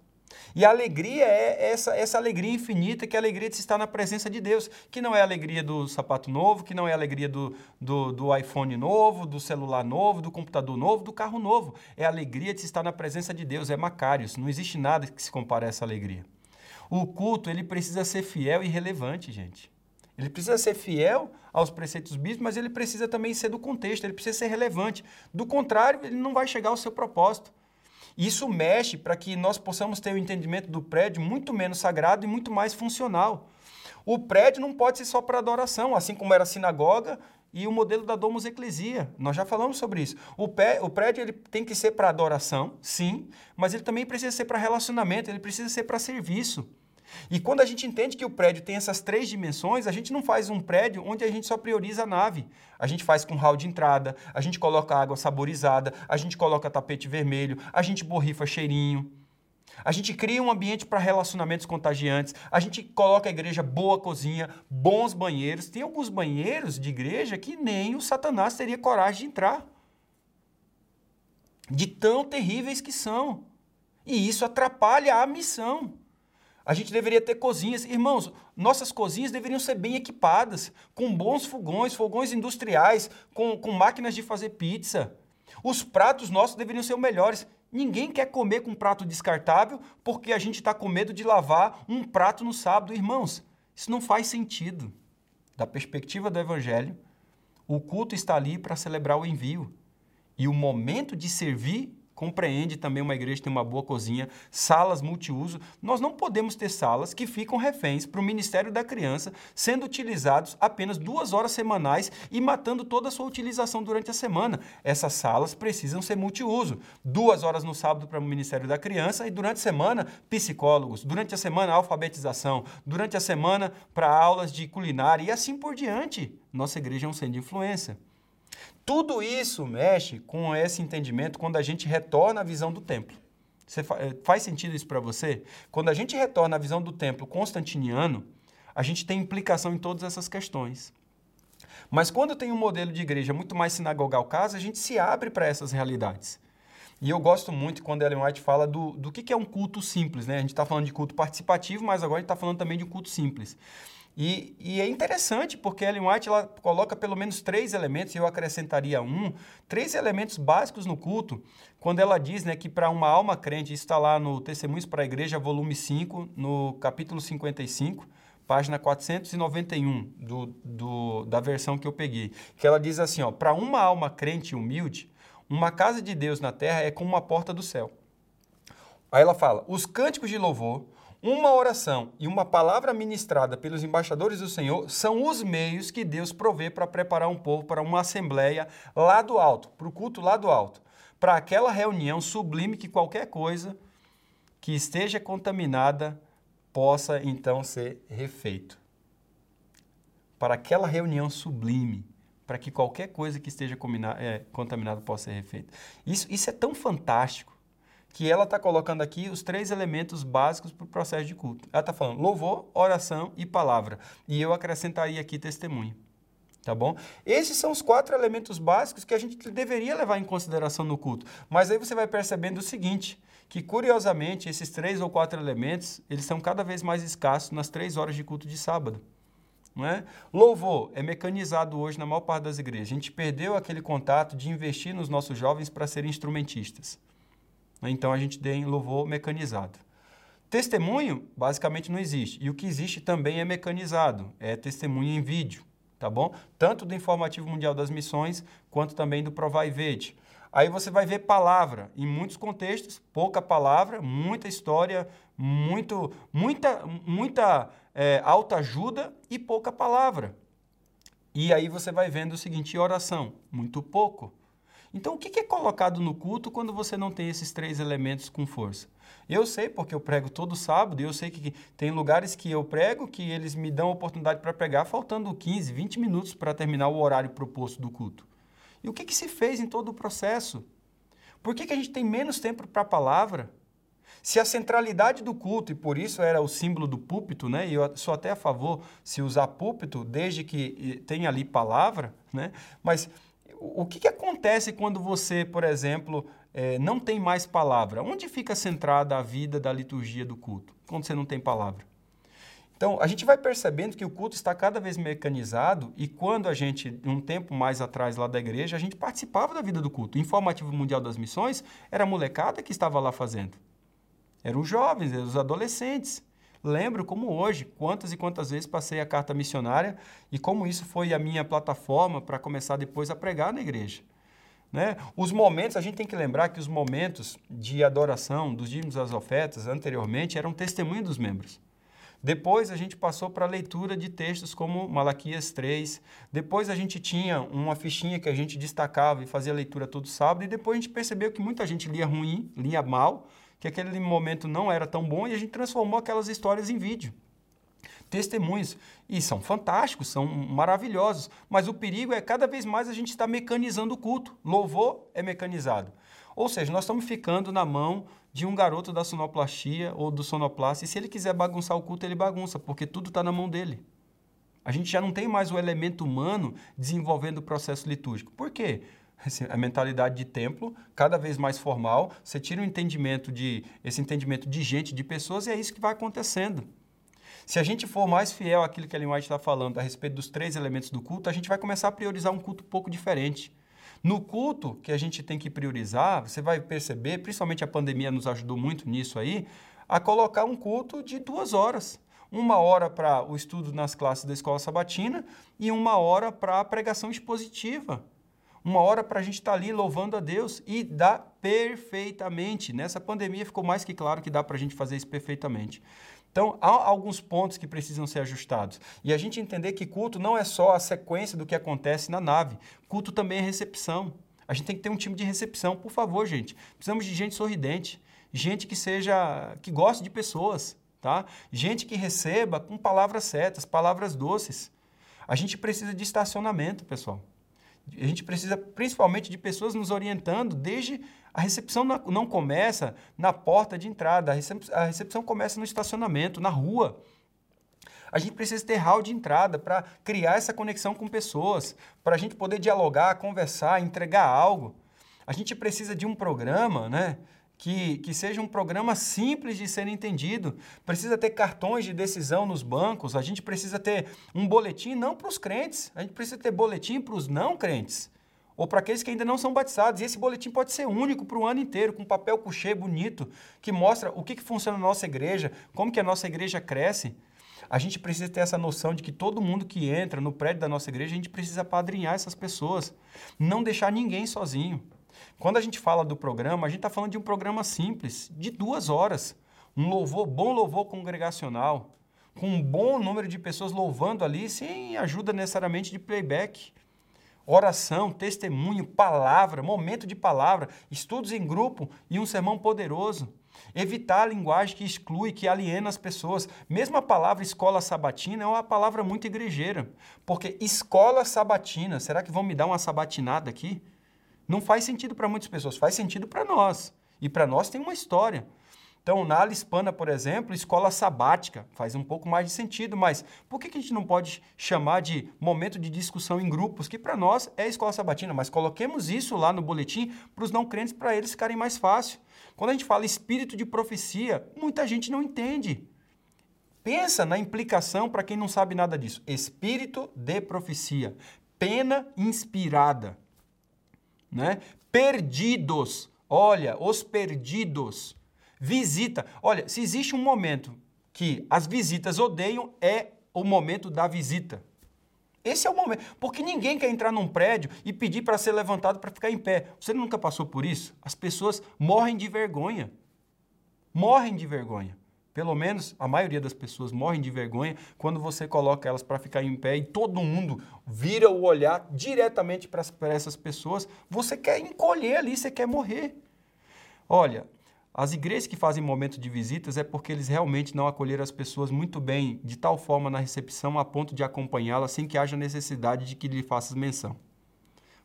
E a alegria é essa, essa alegria infinita, que é a alegria de se estar na presença de Deus, que não é a alegria do sapato novo, que não é a alegria do, do, do iPhone novo, do celular novo, do computador novo, do carro novo. É a alegria de se estar na presença de Deus, é Macários. Não existe nada que se compare a essa alegria. O culto, ele precisa ser fiel e relevante, gente. Ele precisa ser fiel aos preceitos bíblicos, mas ele precisa também ser do contexto, ele precisa ser relevante. Do contrário, ele não vai chegar ao seu propósito. Isso mexe para que nós possamos ter o entendimento do prédio muito menos sagrado e muito mais funcional. O prédio não pode ser só para adoração, assim como era a sinagoga e o modelo da Domus Ecclesia. Nós já falamos sobre isso. O, pé, o prédio ele tem que ser para adoração, sim, mas ele também precisa ser para relacionamento, ele precisa ser para serviço. E quando a gente entende que o prédio tem essas três dimensões, a gente não faz um prédio onde a gente só prioriza a nave. A gente faz com hall de entrada, a gente coloca água saborizada, a gente coloca tapete vermelho, a gente borrifa cheirinho. A gente cria um ambiente para relacionamentos contagiantes, a gente coloca a igreja boa cozinha, bons banheiros. Tem alguns banheiros de igreja que nem o Satanás teria coragem de entrar. De tão terríveis que são. E isso atrapalha a missão. A gente deveria ter cozinhas. Irmãos, nossas cozinhas deveriam ser bem equipadas, com bons fogões, fogões industriais, com, com máquinas de fazer pizza. Os pratos nossos deveriam ser os melhores. Ninguém quer comer com um prato descartável porque a gente está com medo de lavar um prato no sábado. Irmãos, isso não faz sentido. Da perspectiva do Evangelho, o culto está ali para celebrar o envio. E o momento de servir compreende também uma igreja tem uma boa cozinha, salas multiuso. Nós não podemos ter salas que ficam reféns para o Ministério da Criança, sendo utilizados apenas duas horas semanais e matando toda a sua utilização durante a semana. Essas salas precisam ser multiuso. Duas horas no sábado para o Ministério da Criança e durante a semana, psicólogos. Durante a semana, alfabetização. Durante a semana, para aulas de culinária e assim por diante. Nossa igreja é um centro de influência. Tudo isso mexe com esse entendimento quando a gente retorna à visão do templo. Você eh, faz sentido isso para você? Quando a gente retorna à visão do templo constantiniano, a gente tem implicação em todas essas questões. Mas quando tem um modelo de igreja muito mais sinagogal casa, a gente se abre para essas realidades. E eu gosto muito quando Ellen White fala do, do que, que é um culto simples. Né? A gente está falando de culto participativo, mas agora a gente está falando também de culto simples. E, e, é interessante porque Ellen White ela coloca pelo menos três elementos, e eu acrescentaria um, três elementos básicos no culto, quando ela diz né, que para uma alma crente, isso está lá no Testemunhos para a Igreja, volume 5, no capítulo 55, página 491 do, do, da versão que eu peguei, que ela diz assim, para uma alma crente humilde, uma casa de Deus na terra é como uma porta do céu. Aí ela fala, os cânticos de louvor, uma oração e uma palavra ministrada pelos embaixadores do Senhor são os meios que Deus provê para preparar um povo para uma assembleia lá do alto, para o culto lá do alto, para aquela reunião sublime que qualquer coisa que esteja contaminada possa então ser refeito. Para aquela reunião sublime, para que qualquer coisa que esteja é, contaminada possa ser refeita. Isso, isso é tão fantástico que ela está colocando aqui os três elementos básicos para o processo de culto. Ela está falando louvor, oração e palavra. E eu acrescentaria aqui testemunho. Tá bom? Esses são os quatro elementos básicos que a gente deveria levar em consideração no culto. Mas aí você vai percebendo o seguinte, que curiosamente esses três ou quatro elementos, eles são cada vez mais escassos nas três horas de culto de sábado. É? Louvor é mecanizado hoje na maior parte das igrejas. A gente perdeu aquele contato de investir nos nossos jovens para serem instrumentistas. Né? Então a gente tem louvor mecanizado. Testemunho, basicamente, não existe. E o que existe também é mecanizado, é testemunho em vídeo, tá bom? Tanto do Informativo Mundial das Missões, quanto também do Provai Verde. Aí você vai ver palavra, em muitos contextos, pouca palavra, muita história, muito, muita, muita é, alta ajuda e pouca palavra. E aí você vai vendo o seguinte, oração, muito pouco. Então, o que é colocado no culto quando você não tem esses três elementos com força? Eu sei, porque eu prego todo sábado, e eu sei que tem lugares que eu prego que eles me dão a oportunidade para pregar, faltando 15, 20 minutos para terminar o horário proposto do culto. E o que, que se fez em todo o processo? Por que, que a gente tem menos tempo para a palavra? Se a centralidade do culto, e por isso era o símbolo do púlpito, né? e eu sou até a favor se usar púlpito, desde que tenha ali palavra, né? mas o que, que acontece quando você, por exemplo, é, não tem mais palavra? Onde fica centrada a vida da liturgia do culto? Quando você não tem palavra. Então, a gente vai percebendo que o culto está cada vez mecanizado e quando a gente, um tempo mais atrás lá da igreja, a gente participava da vida do culto. O Informativo Mundial das Missões era a molecada que estava lá fazendo. Eram os jovens, eram os adolescentes. Lembro como hoje, quantas e quantas vezes passei a carta missionária e como isso foi a minha plataforma para começar depois a pregar na igreja. Né? Os momentos, a gente tem que lembrar que os momentos de adoração dos dízimos das ofertas anteriormente eram testemunho dos membros. Depois a gente passou para a leitura de textos como Malaquias 3. Depois a gente tinha uma fichinha que a gente destacava e fazia leitura todo sábado. E depois a gente percebeu que muita gente lia ruim, lia mal que aquele momento não era tão bom e a gente transformou aquelas histórias em vídeo. Testemunhos. E são fantásticos, são maravilhosos. Mas o perigo é cada vez mais a gente estar mecanizando o culto. Louvor é mecanizado. Ou seja, nós estamos ficando na mão de um garoto da sonoplastia ou do sonoplasta. E se ele quiser bagunçar o culto, ele bagunça, porque tudo está na mão dele. A gente já não tem mais o elemento humano desenvolvendo o processo litúrgico. Por quê? A mentalidade de templo, cada vez mais formal, você tira o entendimento de esse entendimento de gente, de pessoas, e é isso que vai acontecendo. Se a gente for mais fiel àquilo que a Ellen White está falando a respeito dos três elementos do culto, a gente vai começar a priorizar um culto um pouco diferente. No culto que a gente tem que priorizar, você vai perceber, principalmente a pandemia nos ajudou muito nisso aí, a colocar um culto de duas horas. Uma hora para o estudo nas classes da escola sabatina e uma hora para a pregação expositiva uma hora para a gente estar tá ali louvando a Deus e dá perfeitamente. Nessa pandemia ficou mais que claro que dá para a gente fazer isso perfeitamente. Então, há alguns pontos que precisam ser ajustados. E a gente entender que culto não é só a sequência do que acontece na nave. Culto também é recepção. A gente tem que ter um time de recepção, por favor, gente. Precisamos de gente sorridente, gente que seja, que goste de pessoas, tá? Gente que receba com palavras certas, palavras doces. A gente precisa de estacionamento, pessoal. A gente precisa principalmente de pessoas nos orientando desde a recepção não começa na porta de entrada, a recepção começa no estacionamento, na rua. A gente precisa ter hall de entrada para criar essa conexão com pessoas, para a gente poder dialogar, conversar, entregar algo. A gente precisa de um programa, né? Que, que seja um programa simples de ser entendido. Precisa ter cartões de decisão nos bancos, a gente precisa ter um boletim não para os crentes, a gente precisa ter boletim para os não crentes. Ou para aqueles que ainda não são batizados. E esse boletim pode ser único para o ano inteiro, com papel couché bonito, que mostra o que, que funciona na nossa igreja, como que a nossa igreja cresce. A gente precisa ter essa noção de que todo mundo que entra no prédio da nossa igreja, a gente precisa padrinhar essas pessoas. Não deixar ninguém sozinho. Quando a gente fala do programa, a gente está falando de um programa simples, de duas horas. Um louvor, bom louvor congregacional, com um bom número de pessoas louvando ali, sem ajuda necessariamente de playback. Oração, testemunho, palavra, momento de palavra, estudos em grupo e um sermão poderoso. Evitar a linguagem que exclui, que aliena as pessoas. Mesmo a palavra escola sabatina é uma palavra muito igrejeira. Porque escola sabatina, será que vão me dar uma sabatinada aqui? Não faz sentido para muitas pessoas, faz sentido para nós. E para nós tem uma história. Então, na ala hispana, por exemplo, escola sabática faz um pouco mais de sentido, mas por que a gente não pode chamar de momento de discussão em grupos, que para nós é escola sabatina, mas coloquemos isso lá no boletim para os não crentes, para eles ficarem mais fácil. Quando a gente fala espírito de profecia, muita gente não entende. Pensa na implicação para quem não sabe nada disso. Espírito de profecia, pena inspirada né? Perdidos. Olha, os perdidos. Visita. Olha, se existe um momento que as visitas odeiam, é o momento da visita. Esse é o momento. Porque ninguém quer entrar num prédio e pedir para ser levantado para ficar em pé. Você nunca passou por isso? As pessoas morrem de vergonha. Morrem de vergonha. Pelo menos a maioria das pessoas morrem de vergonha quando você coloca elas para ficar em pé e todo mundo vira o olhar diretamente para essas pessoas. Você quer encolher ali, você quer morrer. Olha, as igrejas que fazem momento de visitas é porque eles realmente não acolheram as pessoas muito bem, de tal forma na recepção, a ponto de acompanhá-las sem que haja necessidade de que lhe faças menção.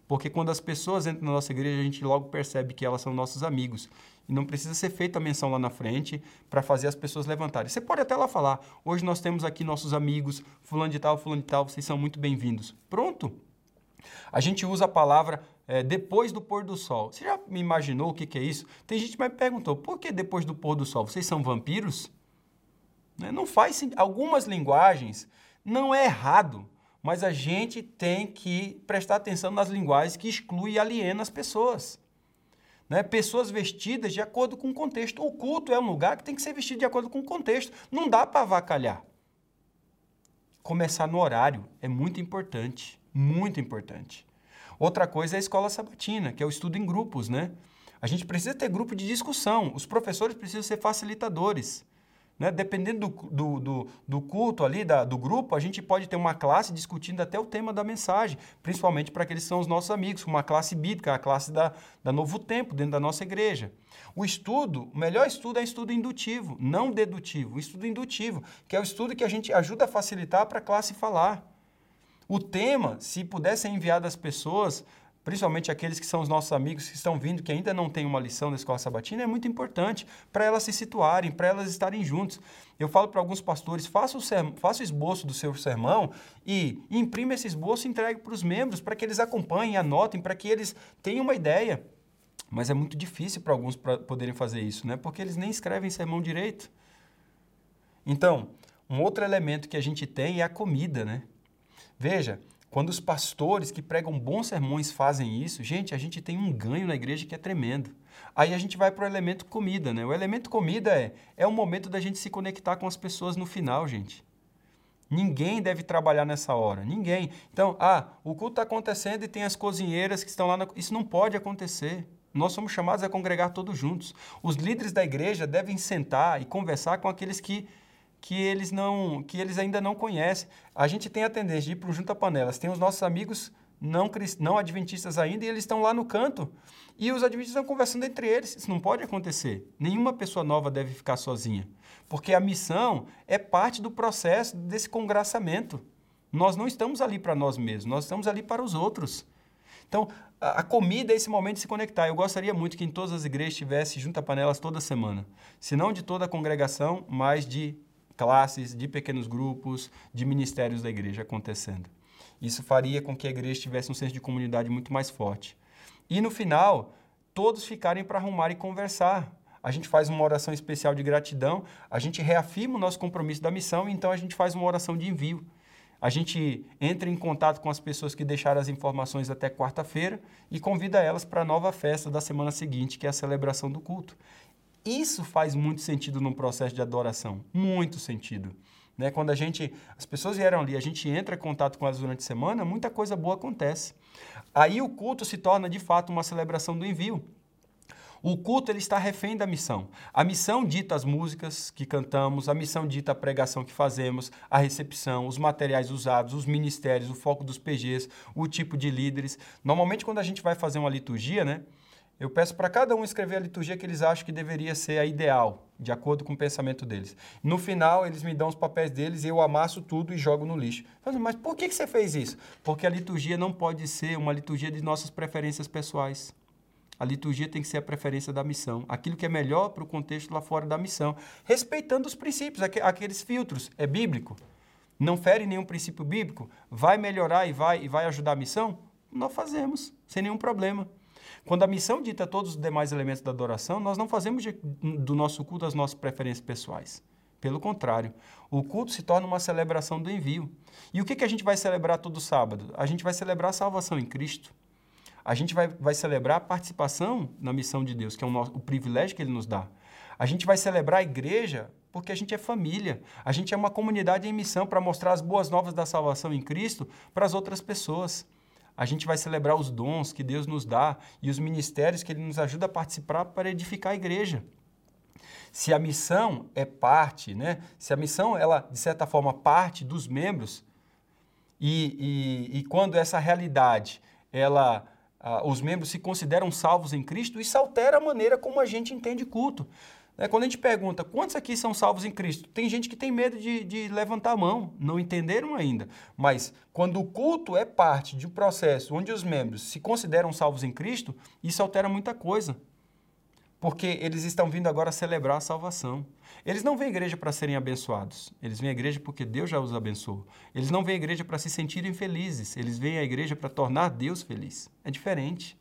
Porque quando as pessoas entram na nossa igreja, a gente logo percebe que elas são nossos amigos. Não precisa ser feita a menção lá na frente para fazer as pessoas levantarem. Você pode até lá falar: hoje nós temos aqui nossos amigos, fulano de tal, fulano de tal, vocês são muito bem-vindos. Pronto. A gente usa a palavra é, depois do pôr do sol. Você já me imaginou o que, que é isso? Tem gente que me perguntou: por que depois do pôr do sol? Vocês são vampiros? Né? Não faz sentido. Algumas linguagens não é errado mas a gente tem que prestar atenção nas linguagens que excluem e alienam as pessoas. Né? Pessoas vestidas de acordo com o contexto. O culto é um lugar que tem que ser vestido de acordo com o contexto. Não dá para avacalhar. Começar no horário é muito importante, muito importante. Outra coisa é a escola sabatina, que é o estudo em grupos, né? A gente precisa ter grupo de discussão, os professores precisam ser facilitadores. Né? Dependendo do, do, do, do, culto ali, da, do grupo, a gente pode ter uma classe discutindo até o tema da mensagem, principalmente para aqueles que são os nossos amigos, uma classe bíblica, a classe da, da Novo Tempo, dentro da nossa igreja. O estudo, o melhor estudo é estudo indutivo, não dedutivo. O estudo indutivo, que é o estudo que a gente ajuda a facilitar para a classe falar. O tema, se puder ser enviado às pessoas, principalmente aqueles que são os nossos amigos que estão vindo, que ainda não têm uma lição da escola sabatina, é muito importante para elas se situarem, para elas estarem juntos. Eu falo para alguns pastores, faça o, faça o esboço do seu sermão e imprime esse esboço e entregue para os membros, para que eles acompanhem, anotem, para que eles tenham uma ideia. Mas é muito difícil para alguns pra poderem fazer isso, né? porque eles nem escrevem sermão direito. Então, um outro elemento que a gente tem é a comida, né? Veja, quando os pastores que pregam bons sermões fazem isso, gente, a gente tem um ganho na igreja que é tremendo. Aí a gente vai para o elemento comida, né? O elemento comida é, é o momento da gente se conectar com as pessoas no final, gente. Ninguém deve trabalhar nessa hora, ninguém. Então, ah, o culto está acontecendo e tem as cozinheiras que estão lá. Na... Isso não pode acontecer. Nós somos chamados a congregar todos juntos. Os líderes da igreja devem sentar e conversar com aqueles que que eles não, que eles ainda não conhecem. A gente tem a tendência de ir para o Junta Panelas. Tem os nossos amigos não, não adventistas ainda e eles estão lá no canto. E os adventistas estão conversando entre eles. Isso não pode acontecer. Nenhuma pessoa nova deve ficar sozinha. Porque a missão é parte do processo desse congraçamento. Nós não estamos ali para nós mesmos, nós estamos ali para os outros. Então, a comida é esse momento de se conectar. Eu gostaria muito que em todas as igrejas tivesse junta panelas toda semana. Se não de toda a congregação, mas de classes, de pequenos grupos, de ministérios da igreja acontecendo. Isso faria com que a igreja tivesse um senso de comunidade muito mais forte. E no final, todos ficarem para arrumar e conversar. a gente faz uma oração especial de gratidão, a gente reafirma o nosso compromisso da missão, então a gente faz uma oração de envio. A gente entra em contato com as pessoas que deixaram as informações até quarta-feira e convida elas para a nova festa da semana seguinte, que é a celebração do culto. Isso faz muito sentido no processo de adoração, muito sentido. Né? Quando a gente, as pessoas vieram ali, a gente entra em contato com elas durante a semana, muita coisa boa acontece. Aí o culto se torna de fato uma celebração do envio. O culto ele está refém da missão. A missão dita as músicas que cantamos, a missão dita a pregação que fazemos, a recepção, os materiais usados, os ministérios, o foco dos PGs, o tipo de líderes. Normalmente quando a gente vai fazer uma liturgia, né, eu peço para cada um escrever a liturgia que eles acham que deveria ser a ideal, de acordo com o pensamento deles. No final, eles me dão os papéis deles eu amasso tudo e jogo no lixo. Mas por que você fez isso? Porque a liturgia não pode ser uma liturgia de nossas preferências pessoais. A liturgia tem que ser a preferência da missão, aquilo que é melhor para o contexto lá fora da missão, respeitando os princípios, aqueles filtros. É bíblico? Não fere nenhum princípio bíblico? Vai melhorar e vai, e vai ajudar a missão? Nós fazemos, sem nenhum problema. Quando a missão dita todos os demais elementos da adoração, nós não fazemos de, do nosso culto as nossas preferências pessoais. Pelo contrário, o culto se torna uma celebração do envio. E o que, que a gente vai celebrar todo sábado? A gente vai celebrar a salvação em Cristo a gente vai, vai celebrar a participação na missão de Deus, que é o, nosso, o privilégio que Ele nos dá. A gente vai celebrar a igreja porque a gente é família. A gente é uma comunidade em missão para mostrar as boas novas da salvação em Cristo para as outras pessoas. A gente vai celebrar os dons que Deus nos dá e os ministérios que Ele nos ajuda a participar para edificar a igreja. Se a missão é parte, né? se a missão, ela, de certa forma, parte dos membros, e, e, e quando essa realidade ela ah, os membros se consideram salvos em Cristo, isso altera a maneira como a gente entende culto. É, quando a gente pergunta quantos aqui são salvos em Cristo, tem gente que tem medo de, de, levantar a mão, não entenderam ainda. Mas quando o culto é parte de um processo onde os membros se consideram salvos em Cristo, isso altera muita coisa porque eles estão vindo agora celebrar a salvação. Eles não vêm à igreja para serem abençoados, eles vêm à igreja porque Deus já os abençoou. Eles não vêm à igreja para se sentirem felizes, eles vêm à igreja para tornar Deus feliz. É diferente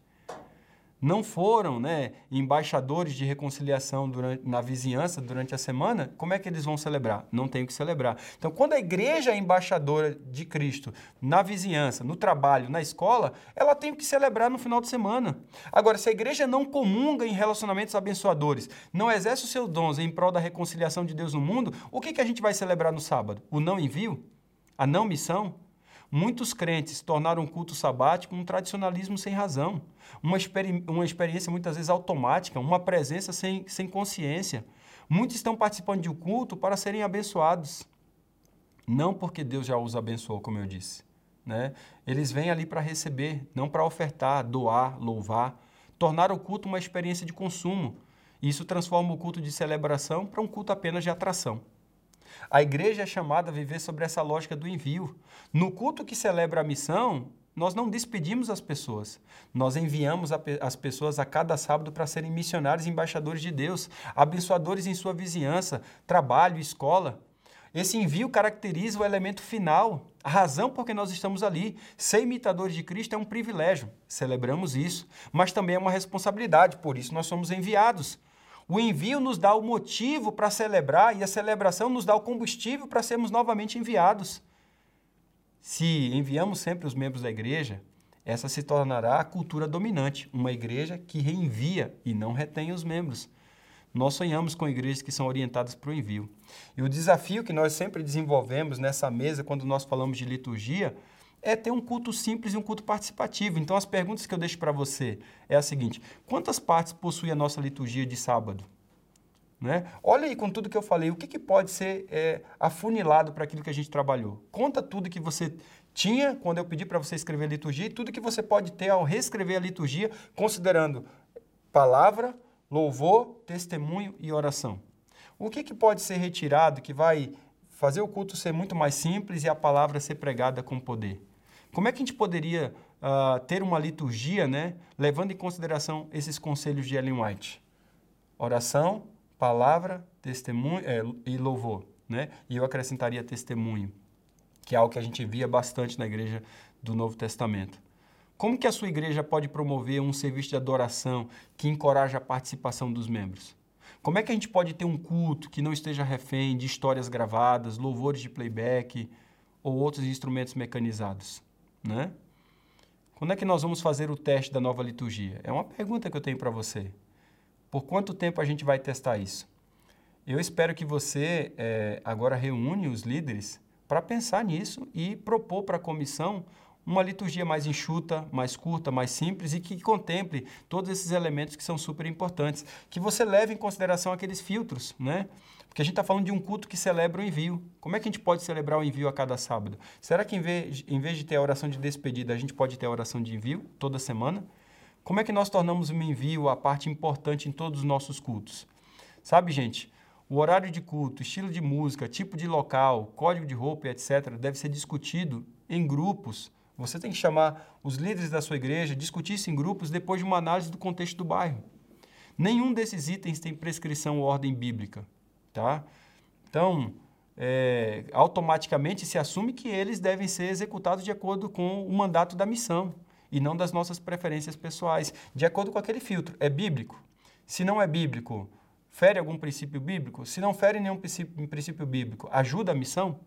não foram né, embaixadores de reconciliação durante, na vizinhança durante a semana, como é que eles vão celebrar? Não tem o que celebrar. Então, quando a igreja é embaixadora de Cristo na vizinhança, no trabalho, na escola, ela tem que celebrar no final de semana. Agora, se a igreja não comunga em relacionamentos abençoadores, não exerce os seus dons em prol da reconciliação de Deus no mundo, o que, que a gente vai celebrar no sábado? O não envio? A não missão? Muitos crentes tornaram o culto sabático um tradicionalismo sem razão, uma, experi uma experiência muitas vezes automática, uma presença sem, sem consciência. Muitos estão participando de um culto para serem abençoados, não porque Deus já os abençoou, como eu disse. Né? Eles vêm ali para receber, não para ofertar, doar, louvar, tornar o culto uma experiência de consumo. Isso transforma o culto de celebração para um culto apenas de atração. A igreja é chamada a viver sobre essa lógica do envio. No culto que celebra a missão, nós não despedimos as pessoas. Nós enviamos as pessoas a cada sábado para serem missionários embaixadores de Deus, abençoadores em sua vizinhança, trabalho, escola. Esse envio caracteriza o elemento final, a razão por que nós estamos ali. Ser imitadores de Cristo é um privilégio, celebramos isso, mas também é uma responsabilidade, por isso nós somos enviados. O envio nos dá o motivo para celebrar e a celebração nos dá o combustível para sermos novamente enviados. Se enviamos sempre os membros da igreja, essa se tornará a cultura dominante, uma igreja que reenvia e não retém os membros. Nós sonhamos com igrejas que são orientadas para o envio. E o desafio que nós sempre desenvolvemos nessa mesa, quando nós falamos de liturgia, é ter um culto simples e um culto participativo. Então, as perguntas que eu deixo para você é a seguinte: quantas partes possui a nossa liturgia de sábado? Né? Olha aí com tudo que eu falei, o que, que pode ser é, afunilado para aquilo que a gente trabalhou? Conta tudo que você tinha quando eu pedi para você escrever a liturgia e tudo que você pode ter ao reescrever a liturgia, considerando palavra, louvor, testemunho e oração. O que, que pode ser retirado que vai fazer o culto ser muito mais simples e a palavra ser pregada com poder? Como é que a gente poderia uh, ter uma liturgia, né, levando em consideração esses conselhos de Ellen White? Oração, palavra, testemunho é, e louvor, né? E eu acrescentaria testemunho, que é algo que a gente via bastante na igreja do Novo Testamento. Como que a sua igreja pode promover um serviço de adoração que encoraja a participação dos membros? Como é que a gente pode ter um culto que não esteja refém de histórias gravadas, louvores de playback ou outros instrumentos mecanizados, né? Quando é que nós vamos fazer o teste da nova liturgia? É uma pergunta que eu tenho para você. Por quanto tempo a gente vai testar isso? Eu espero que você é, agora reúne os líderes para pensar nisso e propor para a comissão uma liturgia mais enxuta, mais curta, mais simples e que contemple todos esses elementos que são super importantes. Que você leve em consideração aqueles filtros, né? Porque a gente está falando de um culto que celebra o envio. Como é que a gente pode celebrar o envio a cada sábado? Será que em vez, em vez de ter a oração de despedida, a gente pode ter a oração de envio toda semana? Como é que nós tornamos o envio a parte importante em todos os nossos cultos? Sabe, gente, o horário de culto, estilo de música, tipo de local, código de roupa, etc., deve ser discutido em grupos. Você tem que chamar os líderes da sua igreja, discutir isso em grupos depois de uma análise do contexto do bairro. Nenhum desses itens tem prescrição ou ordem bíblica. Tá? Então, é, automaticamente se assume que eles devem ser executados de acordo com o mandato da missão e não das nossas preferências pessoais, de acordo com aquele filtro. É bíblico? Se não é bíblico, fere algum princípio bíblico? Se não fere nenhum princípio, princípio bíblico, ajuda a missão?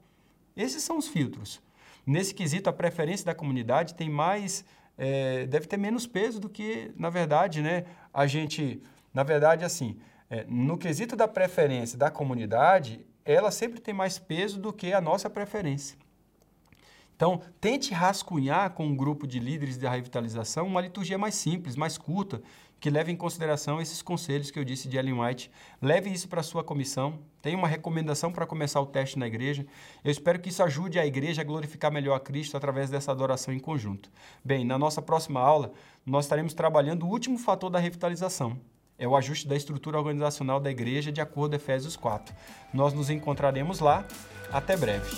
Esses são os filtros. Nesse quesito, a preferência da comunidade tem mais, é, deve ter menos peso do que, na verdade, né, a gente, na verdade, assim, é, no quesito da preferência da comunidade, ela sempre tem mais peso do que a nossa preferência. Então, tente rascunhar com um grupo de líderes da revitalização uma liturgia mais simples, mais curta, que leve em consideração esses conselhos que eu disse de Ellen White. Leve isso para a sua comissão. Tem uma recomendação para começar o teste na igreja. Eu espero que isso ajude a igreja a glorificar melhor a Cristo através dessa adoração em conjunto. Bem, na nossa próxima aula, nós estaremos trabalhando o último fator da revitalização, é o ajuste da estrutura organizacional da igreja de acordo com Efésios 4. Nós nos encontraremos lá. Até breve.